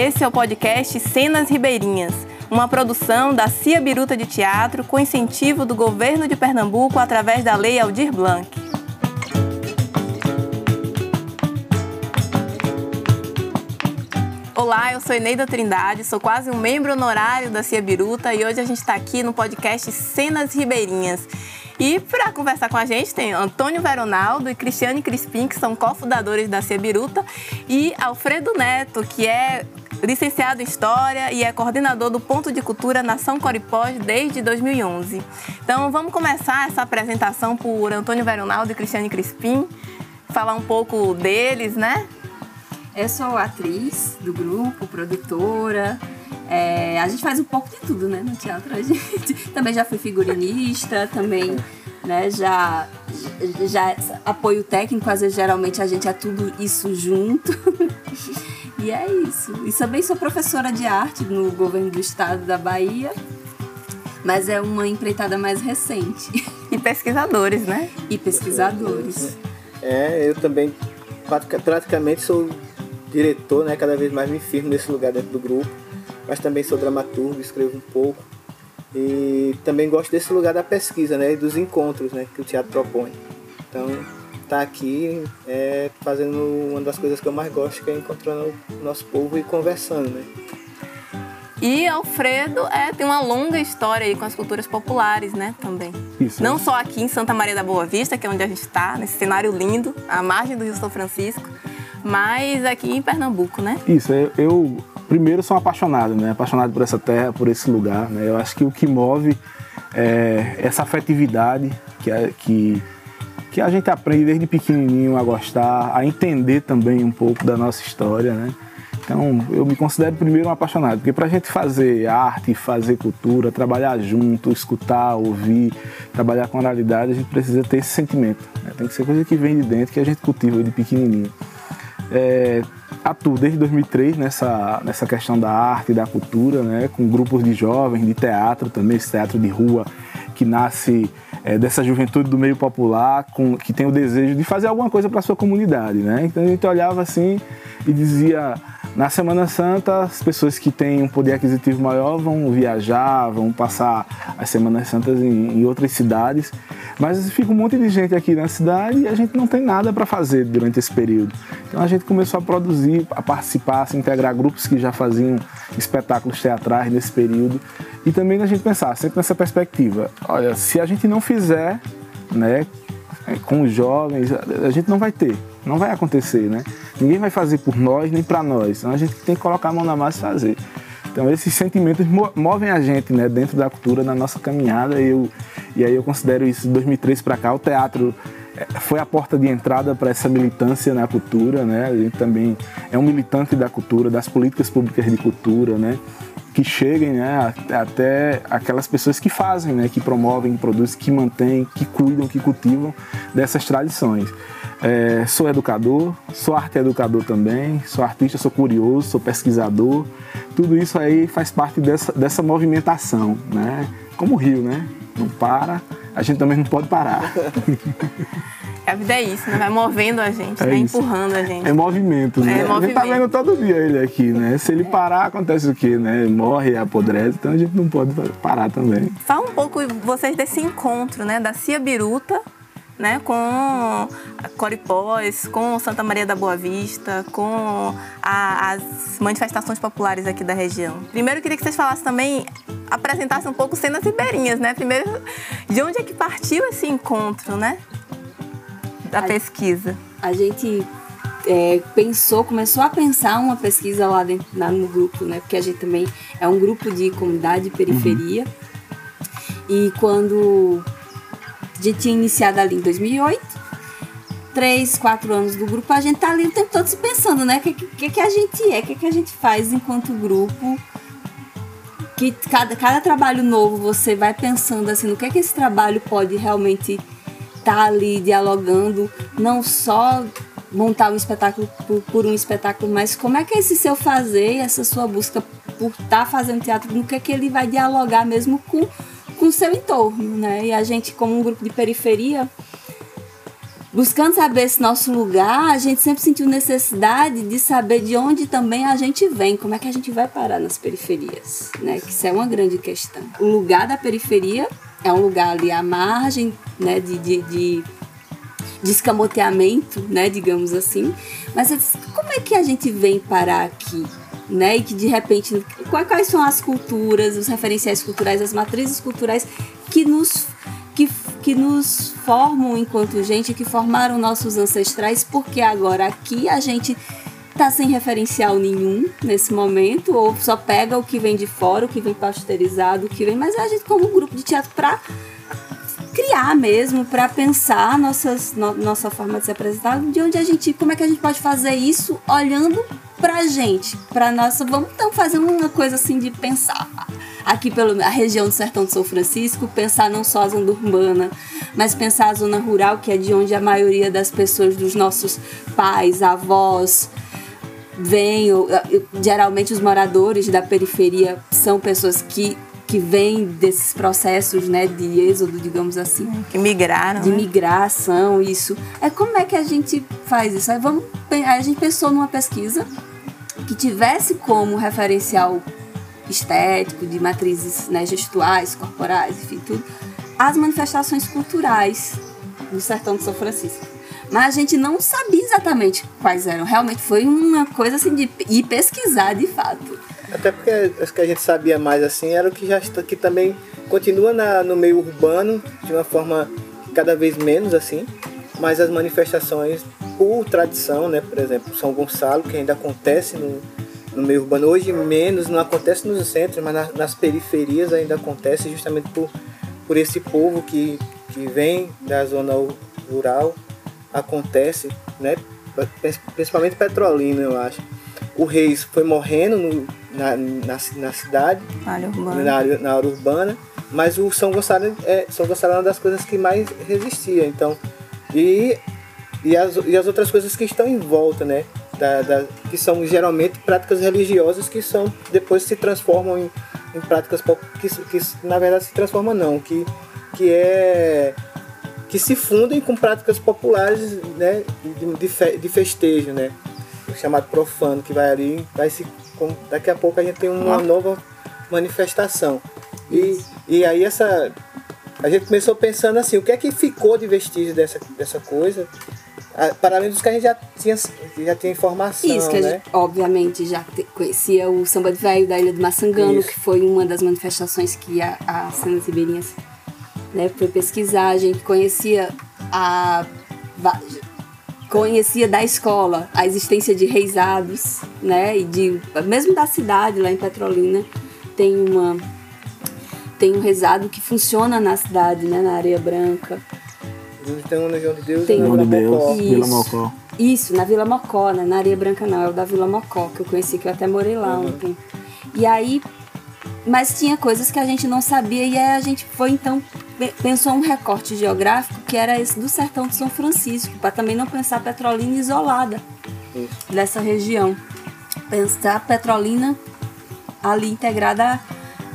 Esse é o podcast Cenas Ribeirinhas, uma produção da Cia Biruta de Teatro com incentivo do governo de Pernambuco através da Lei Aldir Blanc. Olá, eu sou Eneida Trindade, sou quase um membro honorário da Cia Biruta e hoje a gente está aqui no podcast Cenas Ribeirinhas. E para conversar com a gente tem Antônio Veronaldo e Cristiane Crispim, que são cofundadores da Cia Biruta, e Alfredo Neto, que é licenciado em História e é coordenador do Ponto de Cultura Nação Coripós desde 2011. Então vamos começar essa apresentação por Antônio Veronaldo e Cristiane Crispim, falar um pouco deles, né? Eu sou atriz do grupo, produtora. É, a gente faz um pouco de tudo, né, no teatro. A gente também já fui figurinista, também, né, já, já apoio técnico, às vezes geralmente a gente é tudo isso junto. e é isso. E também sou professora de arte no governo do estado da Bahia, mas é uma empreitada mais recente. E pesquisadores, né? E pesquisadores. É, eu também praticamente sou diretor, né, cada vez mais me firmo nesse lugar dentro do grupo, mas também sou dramaturgo, escrevo um pouco. E também gosto desse lugar da pesquisa, né, e dos encontros, né, que o teatro propõe. Então, tá aqui é, fazendo uma das coisas que eu mais gosto, que é encontrando o nosso povo e conversando, né. E Alfredo é, tem uma longa história aí com as culturas populares, né, também. Isso. Não só aqui em Santa Maria da Boa Vista, que é onde a gente está, nesse cenário lindo, à margem do Rio São Francisco, mas aqui em Pernambuco, né? Isso, eu, eu primeiro sou apaixonado, né? Apaixonado por essa terra, por esse lugar, né? Eu acho que o que move é essa afetividade que, é, que, que a gente aprende desde pequenininho a gostar, a entender também um pouco da nossa história, né? Então, eu me considero primeiro um apaixonado, porque para a gente fazer arte, fazer cultura, trabalhar junto, escutar, ouvir, trabalhar com oralidade, a gente precisa ter esse sentimento. Né? Tem que ser coisa que vem de dentro, que a gente cultiva de pequenininho. É, atuo desde 2003 nessa, nessa questão da arte da cultura, né, com grupos de jovens, de teatro também, esse teatro de rua que nasce é, dessa juventude do meio popular, com, que tem o desejo de fazer alguma coisa para sua comunidade. Né? Então a gente olhava assim e dizia na Semana Santa, as pessoas que têm um poder aquisitivo maior vão viajar, vão passar as Semanas Santas em, em outras cidades, mas fica um monte de gente aqui na cidade e a gente não tem nada para fazer durante esse período. Então a gente começou a produzir, a participar, a se integrar grupos que já faziam espetáculos teatrais nesse período e também a gente pensar sempre nessa perspectiva. Olha, se a gente não fizer, né, com os jovens, a gente não vai ter, não vai acontecer, né? Ninguém vai fazer por nós nem para nós. Então a gente tem que colocar a mão na massa e fazer. Então esses sentimentos movem a gente, né, dentro da cultura, na nossa caminhada. E, eu, e aí eu considero isso de 2003 para cá o teatro foi a porta de entrada para essa militância na cultura, né? Gente também é um militante da cultura, das políticas públicas de cultura, né? Que cheguem né, até aquelas pessoas que fazem, né? Que promovem, que produzem, que mantêm, que cuidam, que cultivam dessas tradições. É, sou educador, sou arte educador também, sou artista, sou curioso, sou pesquisador. Tudo isso aí faz parte dessa, dessa movimentação, né? Como o rio, né? Não para, a gente também não pode parar. A vida é isso, né? Vai movendo a gente, é né? empurrando a gente. É movimento, né? É movimento. A gente tá vendo todo dia ele aqui, né? Se ele parar, acontece o quê, né? Morre, apodrece, então a gente não pode parar também. Fala um pouco vocês desse encontro, né? Da Cia Biruta né, com Coripós, com Santa Maria da Boa Vista, com a, as manifestações populares aqui da região. Primeiro, eu queria que vocês falassem também, apresentassem um pouco cenas ribeirinhas, né? Primeiro, de onde é que partiu esse encontro, né, da a, pesquisa? A gente é, pensou, começou a pensar uma pesquisa lá, dentro, lá no grupo, né? Porque a gente também é um grupo de comunidade e periferia. Uhum. E quando gente tinha iniciado ali em 2008. Três, quatro anos do grupo, a gente tá ali o tempo todo se pensando, né? O que, que, que a gente é, o que, que a gente faz enquanto grupo. Que cada, cada trabalho novo você vai pensando assim, no que é que esse trabalho pode realmente estar tá ali dialogando, não só montar um espetáculo por, por, um espetáculo, mas como é que é esse seu fazer, essa sua busca por estar tá fazendo teatro, no que é que ele vai dialogar mesmo com com o seu entorno, né? E a gente, como um grupo de periferia, buscando saber esse nosso lugar, a gente sempre sentiu necessidade de saber de onde também a gente vem, como é que a gente vai parar nas periferias, né? Que isso é uma grande questão. O lugar da periferia é um lugar ali à margem, né? de, de, de de escamoteamento, né, digamos assim. Mas como é que a gente vem parar aqui? Né, e que de repente, quais são as culturas, os referenciais culturais, as matrizes culturais que nos que, que nos formam enquanto gente, que formaram nossos ancestrais, porque agora aqui a gente tá sem referencial nenhum nesse momento, ou só pega o que vem de fora, o que vem pasteurizado, o que vem, mas a gente como um grupo de teatro para criar mesmo, para pensar nossas, no, nossa forma de se apresentar, de onde a gente, como é que a gente pode fazer isso olhando pra gente, pra nossa, vamos então fazer uma coisa assim de pensar aqui pela região do Sertão de São Francisco, pensar não só a zona urbana, mas pensar a zona rural, que é de onde a maioria das pessoas, dos nossos pais, avós, vêm. Geralmente os moradores da periferia são pessoas que que vêm desses processos né, de êxodo, digamos assim. Que migraram. De né? migração, isso. É como é que a gente faz isso? Aí, vamos, a gente pensou numa pesquisa que tivesse como referencial estético, de matrizes né, gestuais, corporais, enfim, tudo, as manifestações culturais do sertão de São Francisco. Mas a gente não sabia exatamente quais eram. Realmente foi uma coisa assim de ir pesquisar de fato. Até porque as que a gente sabia mais assim era o que já está que também continua na, no meio urbano de uma forma cada vez menos assim, mas as manifestações por tradição, né, por exemplo, São Gonçalo, que ainda acontece no, no meio urbano. Hoje menos, não acontece nos centros, mas na, nas periferias ainda acontece justamente por, por esse povo que, que vem da zona rural, acontece, né? principalmente Petrolina, eu acho. O Reis foi morrendo no, na, na, na, cidade, área na, na área urbana, mas o São Gonçalo é, São Gonçalo é uma das coisas que mais resistia. Então, e, e, as, e as outras coisas que estão em volta, né? da, da, que são geralmente práticas religiosas que são depois se transformam em, em práticas que, que na verdade se transformam não, que, que é que se fundem com práticas populares né, de, de, de festejo, né, chamado profano, que vai ali, vai se, daqui a pouco a gente tem uma nova manifestação. E, e aí essa a gente começou pensando assim, o que é que ficou de vestígio dessa, dessa coisa para além dos que a gente já tinha, já tinha informação, Isso, que né? a gente, obviamente, já te, conhecia o Samba de Velho da Ilha do Maçangano, Isso. que foi uma das manifestações que a, a Cenas Ribeirinhas né, foi pesquisar. A gente conhecia a... Conhecia da escola a existência de reisados, né? E de, mesmo da cidade, lá em Petrolina, tem uma tem um rezado que funciona na cidade, né, na Areia Branca. Tem um na João de Deus tem. na Vila Mocó. Deus, Vila Mocó. Isso, na Vila Mocó, né? Na Areia Branca não, é o da Vila Mocó, que eu conheci, que eu até morei lá uhum. ontem. E aí, mas tinha coisas que a gente não sabia e aí a gente foi então pensou um recorte geográfico que era esse do sertão de São Francisco, para também não pensar Petrolina isolada Isso. dessa região. Pensar Petrolina ali integrada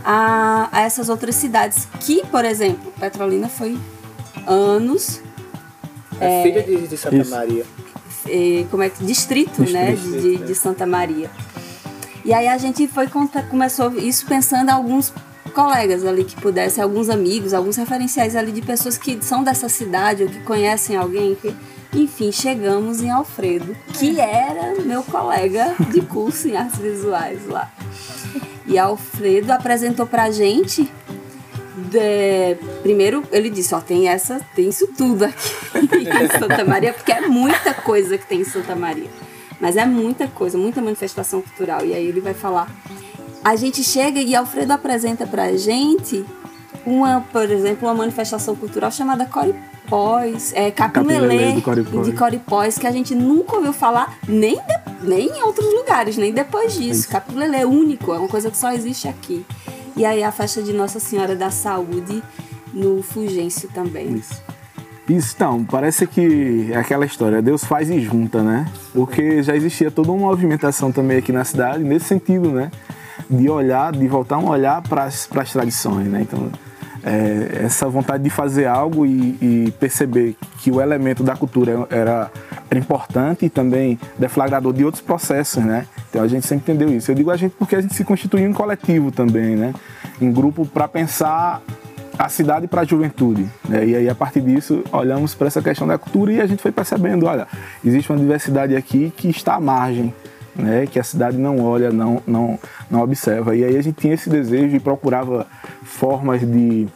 a, a essas outras cidades, que, por exemplo, Petrolina foi anos. É, é filha de, de Santa isso. Maria. É, como é que distrito, distrito né, de, de, de, Santa Maria. E aí a gente foi começou isso pensando em alguns colegas ali que pudessem, alguns amigos, alguns referenciais ali de pessoas que são dessa cidade ou que conhecem alguém que enfim, chegamos em Alfredo, que era meu colega de curso em artes visuais lá. E Alfredo apresentou pra gente de, primeiro ele disse, ó, tem essa, tem isso tudo aqui em Santa Maria, porque é muita coisa que tem em Santa Maria. Mas é muita coisa, muita manifestação cultural. E aí ele vai falar. A gente chega e Alfredo apresenta pra gente uma, por exemplo, uma manifestação cultural chamada Coripós, é Capilelê de Coripós, que a gente nunca ouviu falar nem, de, nem em outros lugares, nem depois disso. Capilelê único, é uma coisa que só existe aqui. E aí a festa de Nossa Senhora da Saúde no Fulgêncio também. Isso. Isso, então, parece que é aquela história, Deus faz e junta, né? Porque já existia toda uma movimentação também aqui na cidade, nesse sentido, né? De olhar, de voltar um olhar para as tradições, né? Então, é, essa vontade de fazer algo e, e, perceber que o elemento da cultura era, era importante e também deflagrador de outros processos, né? Então a gente sempre entendeu isso. Eu digo a gente porque a gente se constituiu em coletivo também, né? Em grupo para pensar a cidade para a juventude. Né? E aí, a partir disso, olhamos para essa questão da cultura e a gente foi percebendo: olha, existe uma diversidade aqui que está à margem. Né, que a cidade não olha, não, não, não observa. E aí a gente tinha esse desejo e procurava formas de,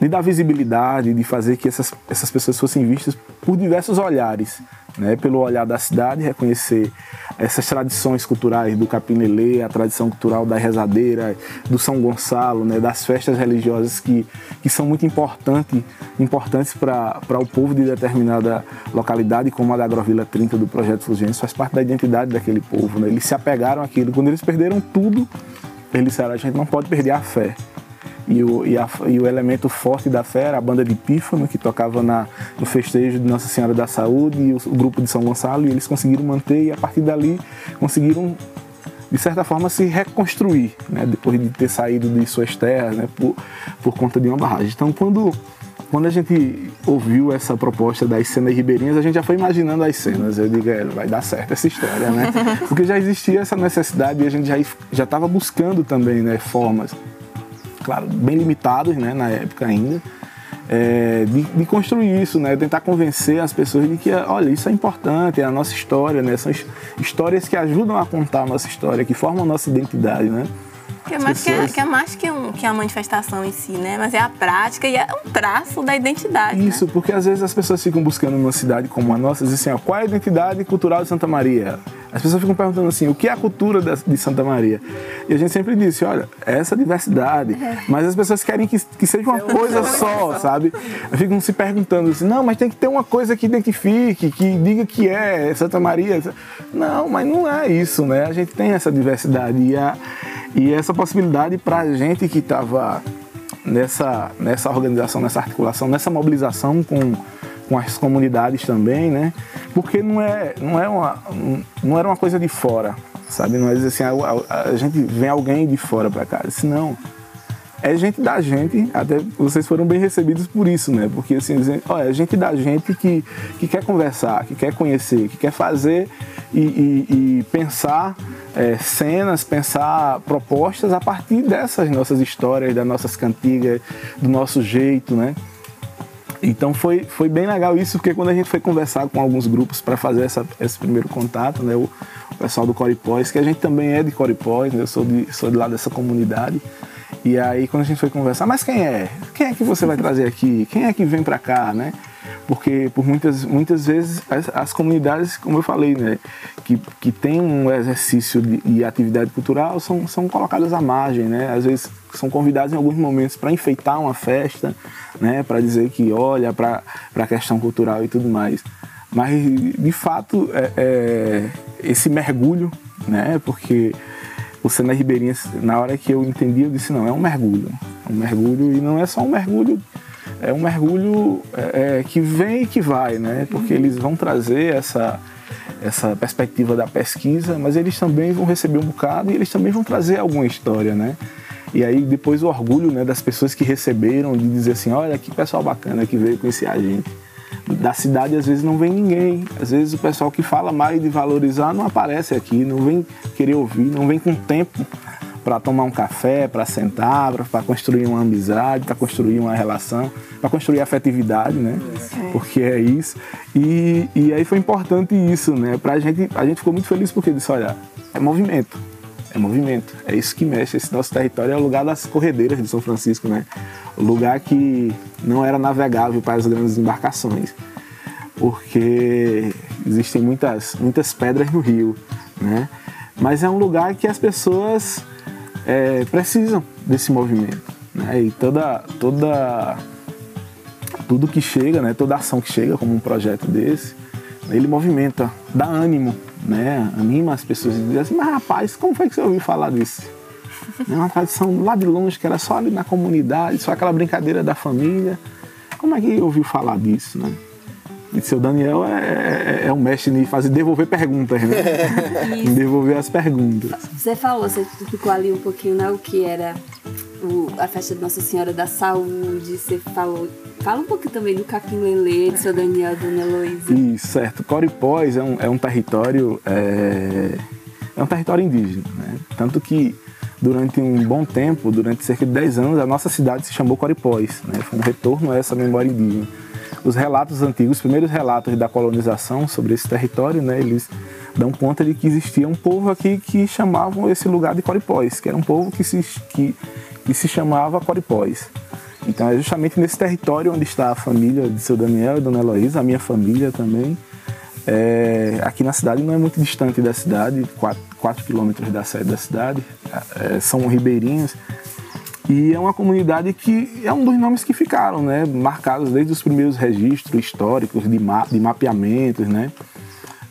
de dar visibilidade, de fazer que essas, essas pessoas fossem vistas por diversos olhares né, pelo olhar da cidade, reconhecer essas tradições culturais do Capinelê, a tradição cultural da rezadeira, do São Gonçalo, né, das festas religiosas que, que são muito importante, importantes para o povo de determinada localidade, como a da Agrovila 30 do Projeto Fulgêncio, faz parte da identidade daquele povo. Né? Eles se apegaram àquilo. Quando eles perderam tudo, eles disseram, a gente não pode perder a fé. E o, e, a, e o elemento forte da fé era a banda de Pífano, que tocava na, no festejo de Nossa Senhora da Saúde, e o, o grupo de São Gonçalo, e eles conseguiram manter, e a partir dali conseguiram de certa forma se reconstruir, né, depois de ter saído de suas terras, né, por, por conta de uma barragem. Então, quando quando a gente ouviu essa proposta das cenas ribeirinhas, a gente já foi imaginando as cenas. Eu digo, é, vai dar certo essa história, né? Porque já existia essa necessidade e a gente já estava buscando também né, formas claro, bem limitados né, na época ainda, é, de, de, construir isso, né? Tentar convencer as pessoas de que, olha, isso é importante, é a nossa história, né? São histórias que ajudam a contar a nossa história, que formam a nossa identidade, né? Que é, mais que, é, que é mais que, um, que a manifestação em si, né? Mas é a prática e é um traço da identidade. Né? Isso, né? porque às vezes as pessoas ficam buscando numa cidade como a nossa, dizem assim, ó, qual é a identidade cultural de Santa Maria? As pessoas ficam perguntando assim, o que é a cultura de Santa Maria? E a gente sempre disse, olha, essa diversidade. É. Mas as pessoas querem que, que seja uma coisa só, sabe? Ficam se perguntando assim, não, mas tem que ter uma coisa que identifique, que diga que é Santa Maria. Não, mas não é isso, né? A gente tem essa diversidade e a e essa possibilidade para a gente que estava nessa, nessa organização, nessa articulação, nessa mobilização com, com as comunidades também, né? Porque não, é, não, é uma, não era uma coisa de fora, sabe? Não é assim, a, a, a gente vem alguém de fora para cá. Disse, não, é gente da gente, até vocês foram bem recebidos por isso, né? Porque assim, olha, é gente da gente que, que quer conversar, que quer conhecer, que quer fazer e, e, e pensar é, cenas, pensar propostas a partir dessas nossas histórias, das nossas cantigas, do nosso jeito, né? Então foi, foi bem legal isso, porque quando a gente foi conversar com alguns grupos para fazer essa, esse primeiro contato, né, o, o pessoal do Coripós, que a gente também é de Coripós, né, eu sou de, sou de lá dessa comunidade, e aí quando a gente foi conversar, mas quem é? Quem é que você vai trazer aqui? Quem é que vem para cá, né? Porque por muitas, muitas vezes as, as, comunidades, como eu falei, né, que, que tem um exercício de, e atividade cultural são, são colocadas à margem, né, às vezes são convidados em alguns momentos para enfeitar uma festa, né, para dizer que olha para a questão cultural e tudo mais. Mas, de fato, é, é, esse mergulho, né, porque o Sena Ribeirinha, na hora que eu entendi, eu disse, não, é um mergulho. É um mergulho e não é só um mergulho é um mergulho é, é, que vem e que vai, né? Porque uhum. eles vão trazer essa, essa perspectiva da pesquisa, mas eles também vão receber um bocado e eles também vão trazer alguma história, né? E aí depois o orgulho né, das pessoas que receberam, de dizer assim, olha que pessoal bacana que veio conhecer a gente. Da cidade às vezes não vem ninguém, às vezes o pessoal que fala mais de valorizar não aparece aqui, não vem querer ouvir, não vem com tempo para tomar um café, para sentar, para construir uma amizade, para construir uma relação, para construir afetividade, né? É. Porque é isso. E, e aí foi importante isso, né? Pra gente, a gente ficou muito feliz porque disse, olha, é movimento. É movimento. É isso que mexe. Esse nosso território é o lugar das corredeiras de São Francisco, né? O lugar que não era navegável para as grandes embarcações. Porque existem muitas, muitas pedras no rio, né? Mas é um lugar que as pessoas é, precisam desse movimento. Né? E toda, toda, tudo que chega, né? toda ação que chega como um projeto desse, ele movimenta, dá ânimo, né? anima as pessoas e diz assim, mas rapaz, como foi que você ouviu falar disso? É uma tradição lá de longe, que era só ali na comunidade, só aquela brincadeira da família. Como é que ouviu falar disso, né? E seu Daniel é, é, é um mestre em fazer devolver perguntas, né? em devolver as perguntas. Você falou, você ficou ali um pouquinho, né? O que era o, a festa de Nossa Senhora da Saúde, você falou. Fala um pouco também do Capim Lelê, de seu Daniel e Dona Heloísa. Isso, certo. Coripós é um, é um território. É, é um território indígena, né? Tanto que durante um bom tempo, durante cerca de 10 anos, a nossa cidade se chamou Coripós, né? Foi um retorno a essa memória indígena. Os relatos antigos, os primeiros relatos da colonização sobre esse território, né? Eles dão conta de que existia um povo aqui que chamavam esse lugar de Coripós, que era um povo que se, que, que se chamava Coripós. Então é justamente nesse território onde está a família de seu Daniel e Dona Heloísa, a minha família também. É, aqui na cidade não é muito distante da cidade, 4 quilômetros da sede da cidade, é, são ribeirinhos. E é uma comunidade que é um dos nomes que ficaram, né, marcados desde os primeiros registros históricos de, ma de mapeamentos, né,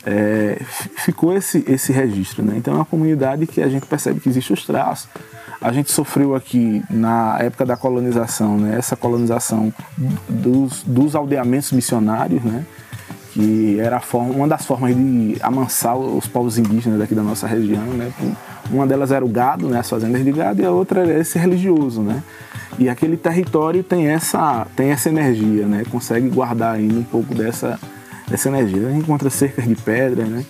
é, ficou esse, esse registro. Né? Então é uma comunidade que a gente percebe que existe os traços. A gente sofreu aqui na época da colonização, né? essa colonização dos, dos aldeamentos missionários, né? Que era forma, uma das formas de amansar os povos indígenas daqui da nossa região. Né? Uma delas era o gado, né? as fazendas de gado, e a outra era esse religioso. Né? E aquele território tem essa, tem essa energia, né? consegue guardar ainda um pouco dessa, dessa energia. A gente encontra cercas de pedra, né?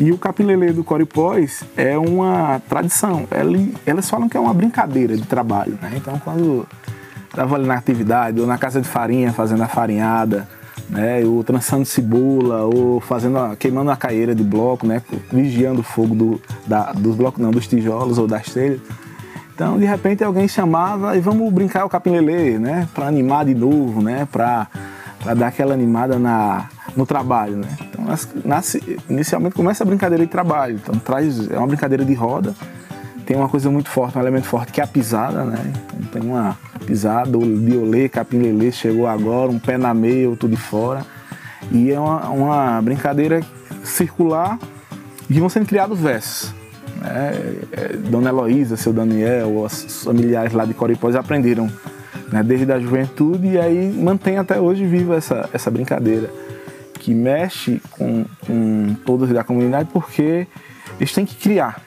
E o capilelê do Coripós é uma tradição. Elas falam que é uma brincadeira de trabalho, né? Então, quando estava ali na atividade, ou na casa de farinha, fazendo a farinhada, né? Ou trançando cebola, ou fazendo a, queimando a caeira de bloco, né? Vigiando o fogo do, da, dos blocos, não, dos tijolos ou das telhas. Então, de repente, alguém chamava e vamos brincar o capilelê, né? Para animar de novo, né? Para dar aquela animada na, no trabalho, né? Então, nasce, inicialmente começa a brincadeira de trabalho, então traz é uma brincadeira de roda, tem uma coisa muito forte, um elemento forte que é a pisada, né? Então, tem uma pisada, o biolê, capim lelê chegou agora, um pé na meia, outro de fora, e é uma, uma brincadeira circular e vão sendo criados versos. Né? É, Dona Heloísa, seu Daniel, os familiares lá de Coripós aprenderam né, desde a juventude e aí mantém até hoje viva essa, essa brincadeira que mexe com, com todos da comunidade porque eles têm que criar,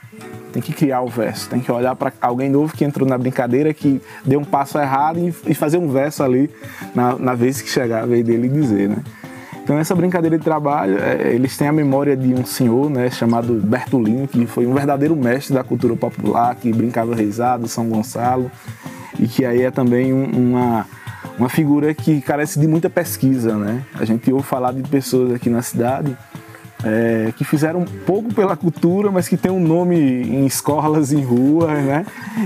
tem que criar o verso, tem que olhar para alguém novo que entrou na brincadeira, que deu um passo errado e, fazer um verso ali na, na vez que chegar a vez dele dizer, né? Então essa brincadeira de trabalho, é, eles têm a memória de um senhor, né, chamado Bertolino, que foi um verdadeiro mestre da cultura popular, que brincava reisado, São Gonçalo, e que aí é também um, uma uma figura que carece de muita pesquisa, né? A gente ouve falar de pessoas aqui na cidade é, que fizeram pouco pela cultura, mas que tem um nome em escolas, em ruas, né?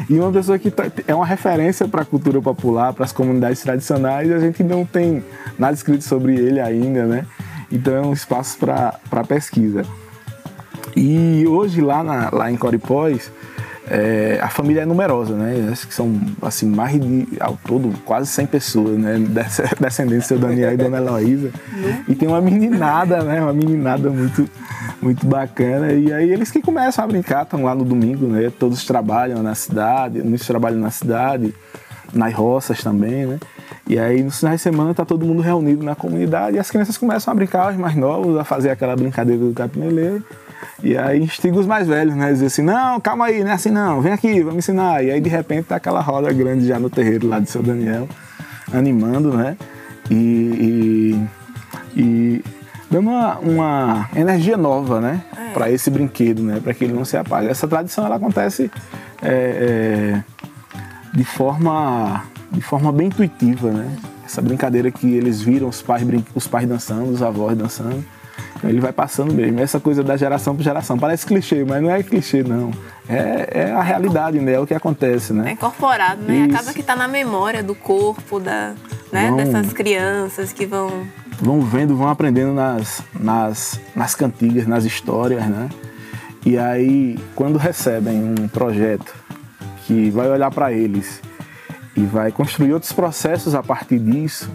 E uma pessoa que tá, é uma referência para a cultura popular, para as comunidades tradicionais, e a gente não tem nada escrito sobre ele ainda, né? Então é um espaço para pesquisa. E hoje lá, na, lá em Coripós, é, a família é numerosa, né? Acho que são assim, mais de ao todo quase 100 pessoas, né? Descendentes do Daniel e Dona Heloísa. E tem uma meninada, né? Uma meninada muito, muito bacana. E aí eles que começam a brincar, estão lá no domingo, né? Todos trabalham na cidade, muitos trabalham na cidade, nas roças também, né? E aí no final de semana tá todo mundo reunido na comunidade e as crianças começam a brincar, os mais novos, a fazer aquela brincadeira do capineleiro. E aí instiga os mais velhos, né? Dizer assim, não, calma aí, não é assim não, vem aqui, vamos ensinar. E aí de repente tá aquela roda grande já no terreiro lá de seu Daniel, animando, né? E, e, e dando uma, uma, energia nova, né? É. Para esse brinquedo, né? Para que ele não se apague. Essa tradição ela acontece é, é, de forma de forma bem intuitiva, né? Essa brincadeira que eles viram os pais, os pais dançando, os avós dançando. Ele vai passando mesmo. Essa coisa da geração para geração. Parece clichê, mas não é clichê, não. É, é a realidade, né? É o que acontece, né? É incorporado, né? Isso. Acaba que está na memória do corpo, da, né? Vão, dessas crianças que vão... Vão vendo, vão aprendendo nas, nas, nas cantigas, nas histórias, né? E aí, quando recebem um projeto que vai olhar para eles e vai construir outros processos a partir disso,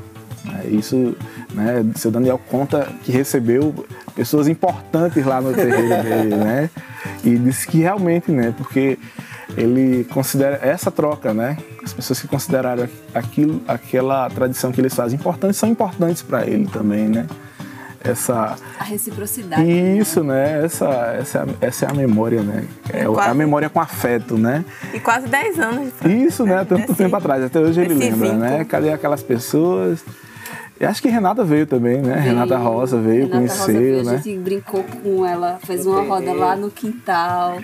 né? isso né? Seu Daniel conta que recebeu pessoas importantes lá no terreiro dele, né? E disse que realmente, né? Porque ele considera essa troca, né? As pessoas que consideraram aquilo, aquela tradição que eles fazem importante são importantes para ele também, né? essa a reciprocidade. Isso, né? Essa, essa, essa é a memória, né? É Quase. a memória com afeto, né? E quase 10 anos. Isso, né? Tanto Desse- tempo atrás, até hoje ele lembra, né? Cadê aquelas pessoas? E acho que Renata veio também, né? Renata Rosa veio, Renata Rosa conheceu, veio, né? A gente brincou com ela, fez uma roda lá no quintal.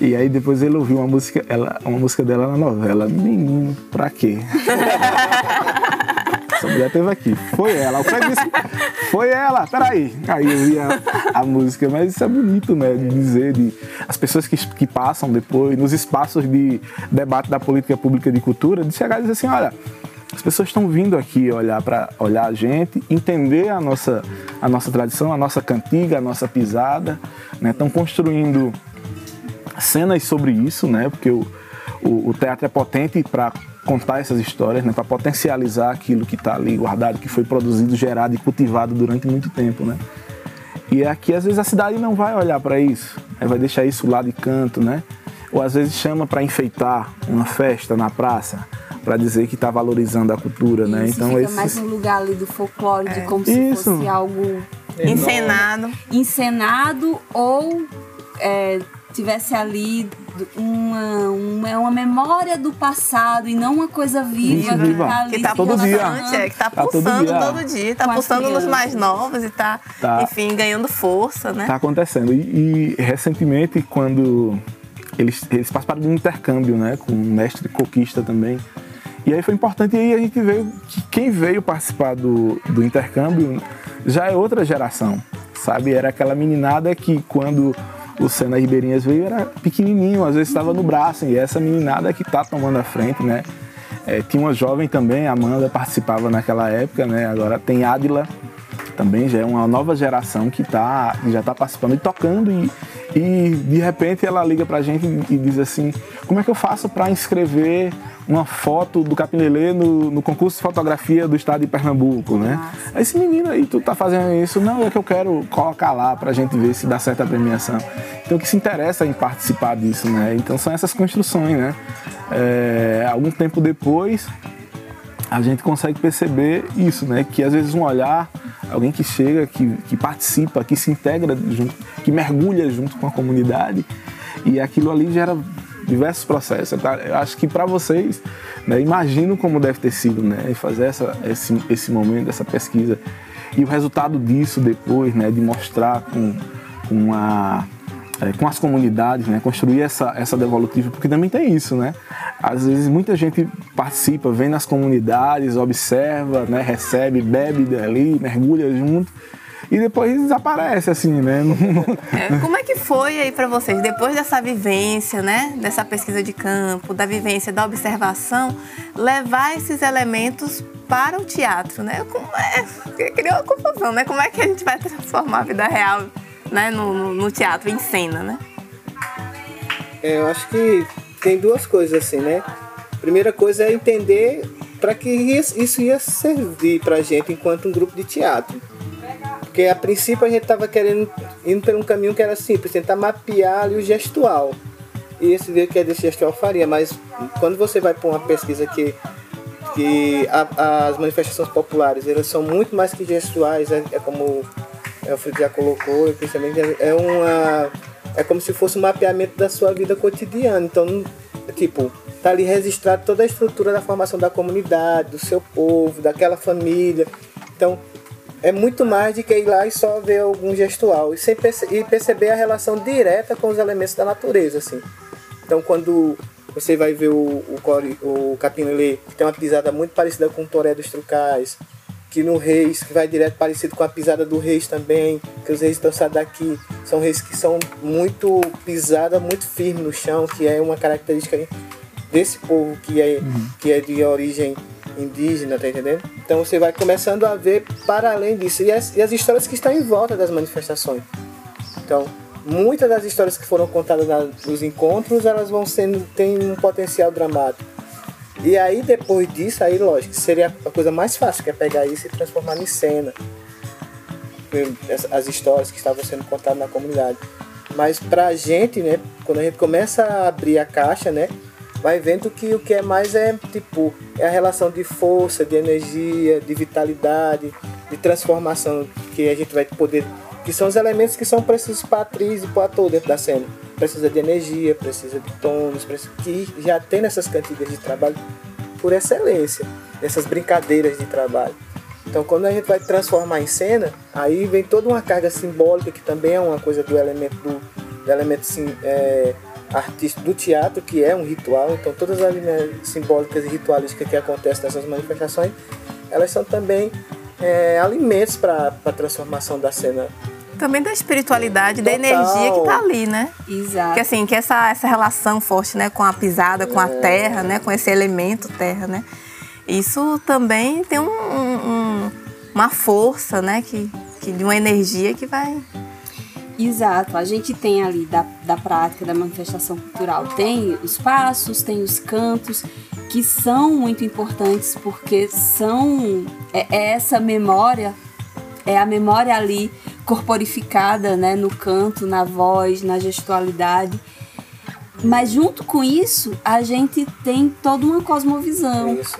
E aí depois ele ouviu uma música, ela, uma música dela na novela. Menino, pra quê? Essa mulher teve aqui. Foi ela. O Fred disse, foi ela, peraí. Aí eu vi a, a música, mas isso é bonito, né? De dizer, de, as pessoas que, que passam depois, nos espaços de debate da política pública de cultura, de chegar e dizer assim, olha, as pessoas estão vindo aqui olhar para olhar a gente, entender a nossa, a nossa tradição, a nossa cantiga, a nossa pisada, né? Estão construindo cenas sobre isso, né? Porque o, o, o teatro é potente para contar essas histórias, né? Para potencializar aquilo que está ali guardado, que foi produzido, gerado e cultivado durante muito tempo, né? E aqui às vezes a cidade não vai olhar para isso, né? vai deixar isso lá de canto, né? Ou às vezes chama para enfeitar uma festa na praça, para dizer que está valorizando a cultura, né? Isso Então fica esses mais no lugar ali do folclore, de como se Isso. fosse algo Encenado. encenado ou é, tivesse ali uma, uma, uma memória do passado e não uma coisa viva Isso, que viva. tá ali Que tá se Todo dia. é, que tá Tá todo pulsando dia. todo dia, tá Com as pulsando nos mais novos e tá, Tá. enfim, ganhando força, né? Está acontecendo. E, e, recentemente, quando eles, eles participaram de um intercâmbio, né, com um mestre coquista também. E aí foi importante, e aí a gente veio, que quem veio participar do, do intercâmbio já é outra geração, sabe? Era aquela meninada que quando o Senna Ribeirinhas veio era pequenininho, às vezes estava no braço, e essa meninada que está tomando a frente, né? É, tinha uma jovem também, Amanda participava naquela época, né? Agora tem Adila, também já é uma nova geração que tá, já está participando e tocando e, e de repente ela liga pra gente e, diz assim, como é que eu faço para inscrever uma foto do Capinelê no, no concurso de fotografia do estado de Pernambuco, né? Aí esse menino aí, tu tá fazendo isso? Não, é que eu quero colocar lá pra gente ver se dá certo a premiação. Então que se interessa em participar disso, né? Então são essas construções, né? É, algum tempo depois, a gente consegue perceber isso, né? Que às vezes um olhar, alguém que chega, que, que participa, que se integra junto, que mergulha junto com a comunidade, e aquilo ali gera diversos processos. Tá? Eu acho que para vocês, né, imagino como deve ter sido, né? Fazer essa, esse, esse momento, essa pesquisa. E o resultado disso depois, né? De mostrar com, com a é, com as comunidades, né, construir essa, essa devolutiva, porque também tem isso, né? Às vezes muita gente participa, vem nas comunidades, observa, né, recebe, bebe dali, mergulha junto e depois desaparece, assim, né? É, como é que foi aí para vocês, depois dessa vivência, né, dessa pesquisa de campo, da vivência, da observação, levar esses elementos para o teatro, né? Como é, criou uma confusão, né? Como é que a gente vai transformar a vida real, né, no, no- no teatro, em cena, né? É, eu acho que tem duas coisas assim, né? Primeira coisa é entender para que isso ia servir pra gente enquanto um grupo de teatro. Porque a princípio a gente estava querendo indo por um caminho que era simples, tentar mapear ali o gestual. E esse ver que é desse gestual faria, mas quando você vai para uma pesquisa que que a- as manifestações populares elas são muito mais que gestuais, é, é como é, o Fred já colocou, principalmente é uma é como se fosse um mapeamento da sua vida cotidiana. Então, tipo, tá ali registrado toda a estrutura da formação da comunidade, do seu povo, daquela família. Então, é muito mais do que ir lá e só ver algum gestual e, sem perce- e perceber a relação direta com os elementos da natureza, assim. Então, quando você vai ver o, o, o capim-lelê, que tem uma pisada muito parecida com o toré dos trucais, que no Reis, que vai direto parecido com a pisada do Reis também, que os reis dançados daqui são reis que são muito pisada, muito firme no chão, que é uma característica desse povo que é, que é de origem indígena, tá entendendo? Então você vai começando a ver para além disso, e as, e as histórias que estão em volta das manifestações. Então, muitas das histórias que foram contadas na- nos encontros, elas vão sendo têm um potencial dramático. E aí depois disso, aí lógico, seria a coisa mais fácil que é pegar isso e transformar em cena. As- As histórias que estavam sendo contadas na comunidade. Mas pra gente, né, quando a gente começa a abrir a caixa, né, vai vendo que o que é mais é tipo, é a relação de força, de energia, de vitalidade, de transformação que a gente vai poder. Que são os elementos que são precisos para a atriz e para o ator dentro da cena. Precisa de energia, precisa de tons, precisa, que já tem nessas cantigas de trabalho por excelência, nessas brincadeiras de trabalho. Então, quando a gente vai transformar em cena, aí vem toda uma carga simbólica, que também é uma coisa do elemento do, do elemento sim, é, artístico do teatro, que é um ritual. Então, todas as linhas simbólicas e ritualísticas que acontecem nessas manifestações, elas são também é, alimentos para a transformação da cena também da espiritualidade, Total. da energia que tá ali, né? Exato. Que assim, que essa, essa relação forte, né, com a pisada, com a é. terra, né, com esse elemento terra, né? Isso também tem um, um, uma força, né, que, que de uma energia que vai Exato, a gente tem ali da, da prática da manifestação cultural, tem os passos, tem os cantos, que são muito importantes porque são é, é essa memória, é a memória ali corporificada né, no canto, na voz, na gestualidade. Mas junto com isso, a gente tem toda uma cosmovisão. Isso.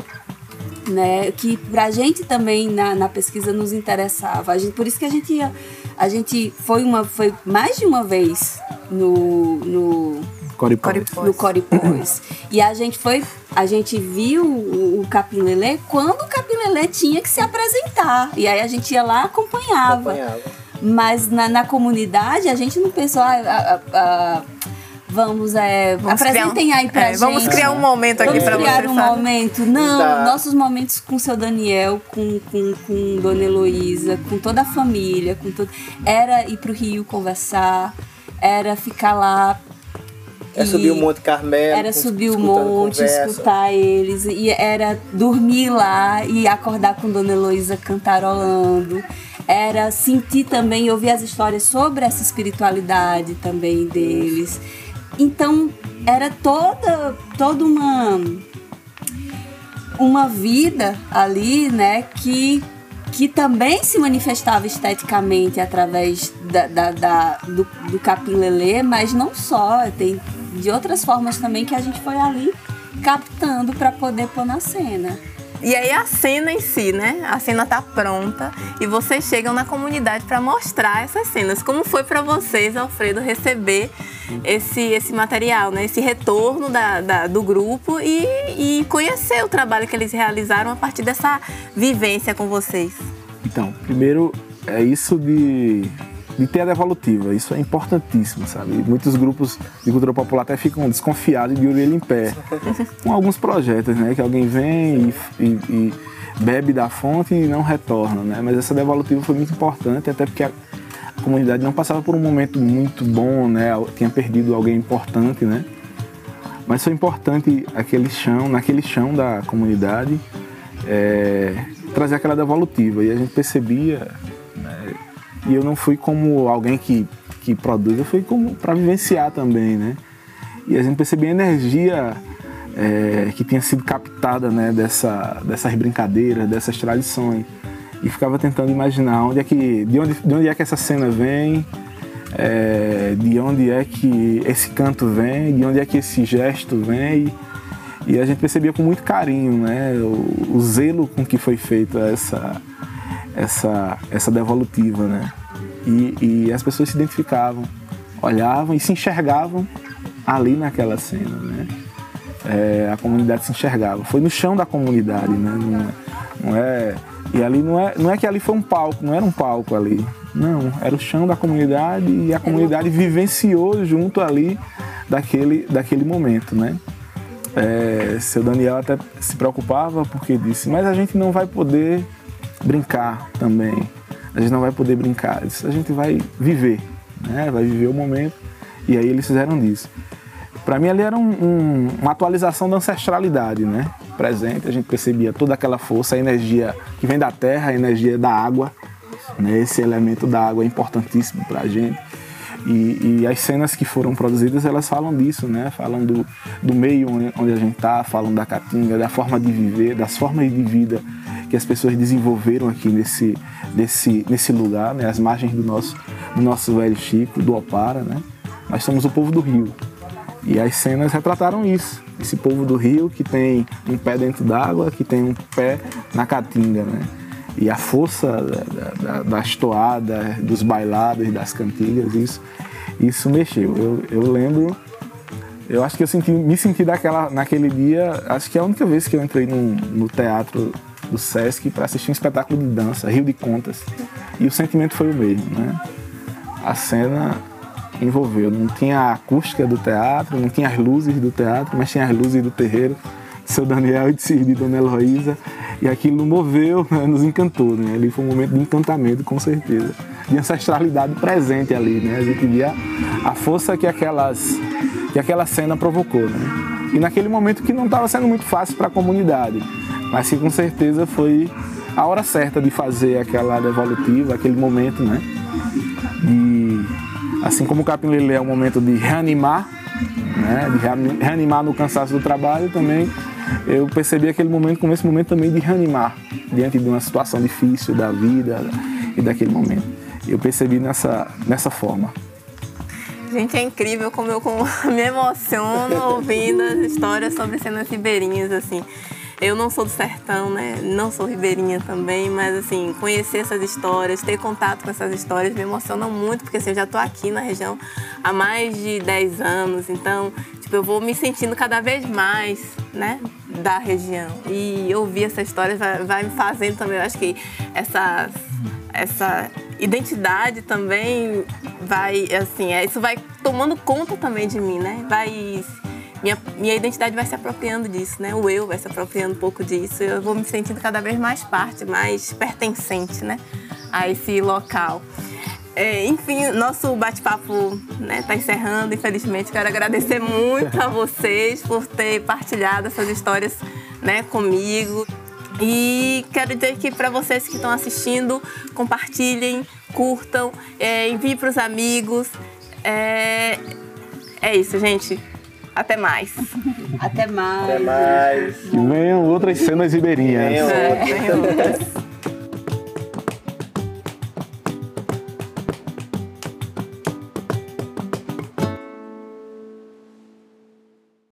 Né, que pra gente também na, na pesquisa nos interessava. A gente, por isso que a gente ia, a gente foi uma foi mais de uma vez no, no Coripós. No Coripós. e a gente foi, a gente viu o, o Capim Lelê quando o Capim Lelê tinha que se apresentar. E aí a gente ia lá acompanhava. acompanhava. Mas na, na comunidade a gente não pensou, ah, ah, ah, vamos, é, vamos apresentem um, aí pra é, gente. Vamos criar um momento aqui para vocês. criar um sabe? momento. Não, tá. nossos momentos com o seu Daniel, com, com, com Dona Heloísa, com toda a família, com todo... era ir pro Rio conversar, era ficar lá é subir o Monte Carmelo. Era subir o monte, conversa. escutar eles. E era dormir lá e acordar com Dona Heloísa cantarolando era sentir também, ouvir as histórias sobre essa espiritualidade também deles. Então, era toda, toda uma, uma vida ali, né, que, que também se manifestava esteticamente através da, da, da do, do capim lelê, mas não só, tem de outras formas também que a gente foi ali captando para poder pôr na cena. E aí a cena em si, né? A cena tá pronta e vocês chegam na comunidade para mostrar essas cenas. Como foi para vocês, Alfredo, receber esse, esse material, né? Esse retorno da, da, do grupo e, e conhecer o trabalho que eles realizaram a partir dessa vivência com vocês? Então, primeiro é isso de de ter a devolutiva. Isso é importantíssimo, sabe? Muitos grupos de cultura popular até ficam desconfiados de orelha em pé com alguns projetos, né? Que alguém vem e, e, e bebe da fonte e não retorna, né? Mas essa devolutiva foi muito importante, até porque a comunidade não passava por um momento muito bom, né? Tinha perdido alguém importante, né? Mas foi importante aquele chão, naquele chão da comunidade, é, trazer aquela devolutiva. E a gente percebia e eu não fui como alguém que, que produz, eu fui como para vivenciar também, né? E a gente percebia a energia é, que tinha sido captada né, dessa, dessas brincadeiras, dessas tradições. E ficava tentando imaginar onde é que, de, onde, de onde é que essa cena vem, é, de onde é que esse canto vem, de onde é que esse gesto vem. E, e a gente percebia com muito carinho né, o, o zelo com que foi feita essa, essa, essa devolutiva, né? E, e as pessoas se identificavam, olhavam e se enxergavam ali naquela cena, né? É, a comunidade se enxergava. Foi no chão da comunidade, né? Não, é, não, é, e ali não é, não é que ali foi um palco, não era um palco ali. Não, era o chão da comunidade e a comunidade vivenciou junto ali daquele, daquele momento, né? É, seu Daniel até se preocupava porque disse, mas a gente não vai poder brincar também. A gente não vai poder brincar, a gente vai viver, né? vai viver o momento. E aí eles fizeram disso. Para mim ali era um, um, uma atualização da ancestralidade, né? Presente, a gente percebia toda aquela força, a energia que vem da terra, a energia da água, né? Esse elemento da água é importantíssimo para a gente. E, e, as cenas que foram produzidas, elas falam disso, né? Falam do, do meio onde a gente está, falam da caatinga, da forma de viver, das formas de vida que as pessoas desenvolveram aqui nesse, nesse, nesse lugar, né? As margens do nosso, do nosso velho Chico, do Opara, né? Nós somos o povo do Rio. E as cenas retrataram isso. Esse povo do Rio que tem um pé dentro d'água, que tem um pé na caatinga, né? e a força da, da, das toadas, dos bailados, das cantigas, isso, isso mexeu. Eu, eu lembro, eu acho que eu senti, me senti daquela, naquele dia, acho que é a única vez que eu entrei no, no teatro do Sesc para assistir um espetáculo de dança, Rio de Contas, e o sentimento foi o mesmo, né? A cena envolveu, não tinha a acústica do teatro, não tinha as luzes do teatro, mas tinha as luzes do terreiro, de seu Daniel e de, de Dona Heloísa, e aquilo moveu, né, nos encantou, né? Ali foi um momento de encantamento, com certeza. De ancestralidade presente ali, né? A gente via a força que aquelas que aquela cena provocou, né? E naquele momento que não estava sendo muito fácil para a comunidade, mas que com certeza foi a hora certa de fazer aquela devolutiva, aquele momento, né? De, assim como o Capim Lele é um momento de reanimar, né? De reanimar no cansaço do trabalho, também eu percebi aquele momento como esse momento também de reanimar diante de uma situação difícil da vida e daquele momento. Eu percebi nessa, nessa forma. Gente, é incrível como eu me emociono ouvindo as histórias sobre cenas ribeirinhas, assim. Eu não sou do sertão, né? Não sou ribeirinha também, mas assim, conhecer essas histórias, ter contato com essas histórias me emociona muito, porque assim, eu já estou aqui na região há mais de 10 anos, então, tipo, eu vou me sentindo cada vez mais, né, da região. E ouvir essa história vai, vai me fazendo também, eu acho que essa essa identidade também vai, assim, é, isso vai tomando conta também de mim, né? Vai minha, minha identidade vai se apropriando disso, né? O eu vai se apropriando um pouco disso. Eu vou me sentindo cada vez mais parte, mais pertencente, né? A esse local. É, enfim, nosso bate-papo está né, tá encerrando, infelizmente. Quero agradecer muito a vocês por ter partilhado essas histórias né, comigo. E quero dizer que para vocês que estão assistindo, compartilhem, curtam, é, enviem para os amigos. É, é isso, gente. Até mais. Até mais. Até mais. Venham outras cenas ribeirinhas. Venham outras.